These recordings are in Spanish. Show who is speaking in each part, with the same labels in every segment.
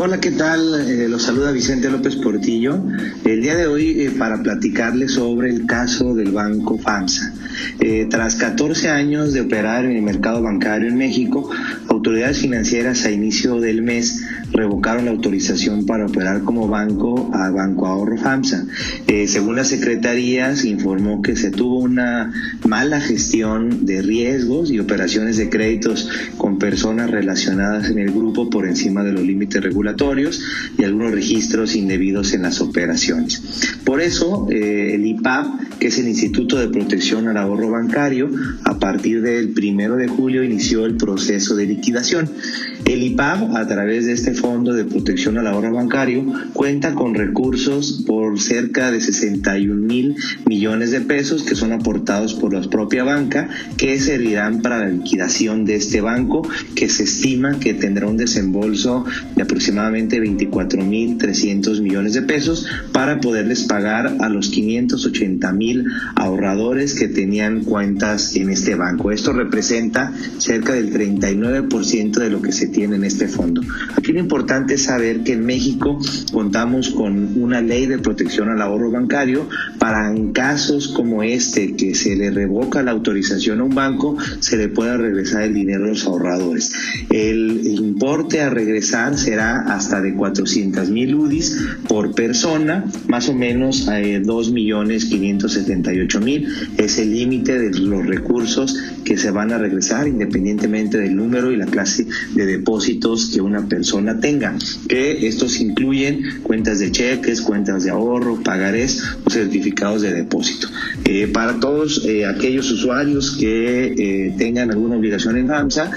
Speaker 1: Hola, ¿qué tal? Eh, los saluda Vicente López Portillo. El día de hoy eh, para platicarles sobre el caso del Banco FAMSA. Eh, tras 14 años de operar en el mercado bancario en México, autoridades financieras a inicio del mes revocaron la autorización para operar como banco a Banco Ahorro FAMSA. Según la Secretaría, se informó que se tuvo una mala gestión de riesgos y operaciones de créditos con personas relacionadas en el grupo por encima de los límites regulatorios y algunos registros indebidos en las operaciones. Por eso, eh, el IPAP, que es el Instituto de Protección al Ahorro Bancario, a partir del primero de julio inició el proceso de liquidación. El IPAP, a través de este Fondo de Protección al Ahorro Bancario, cuenta con recursos por cerca de 61 mil millones de pesos que son aportados por la propia banca, que servirán para la liquidación de este banco, que se estima que tendrá un desembolso de aproximadamente 24 mil 300 millones de pesos para poderles pagar a los 580 mil ahorradores que tenían cuentas en este banco. Esto representa cerca del 39% de lo que se tiene en este fondo. Aquí lo importante es saber que en México contamos con una ley de protección al ahorro bancario para en casos como este, que se le revoca la autorización a un banco, se le pueda regresar el dinero a los ahorradores. El, importe a regresar será hasta de 400 mil UDIs por persona, más o menos eh, dos millones 500 178 mil es el límite de los recursos que se van a regresar independientemente del número y la clase de depósitos que una persona tenga, que estos incluyen cuentas de cheques, cuentas de ahorro, pagarés o certificados de depósito. Eh, para todos eh, aquellos usuarios que eh, tengan alguna obligación en FAMSA,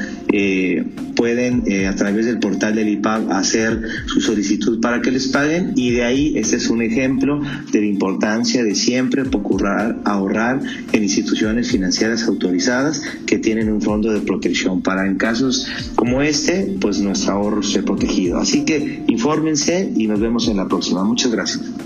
Speaker 1: pueden a través del portal del IPAB hacer su solicitud para que les paguen y de ahí este es un ejemplo de la importancia de siempre procurar ahorrar en instituciones financieras autorizadas que tienen un fondo de protección para en casos como este, pues nuestro ahorro esté protegido. Así que infórmense y nos vemos en la próxima. Muchas gracias.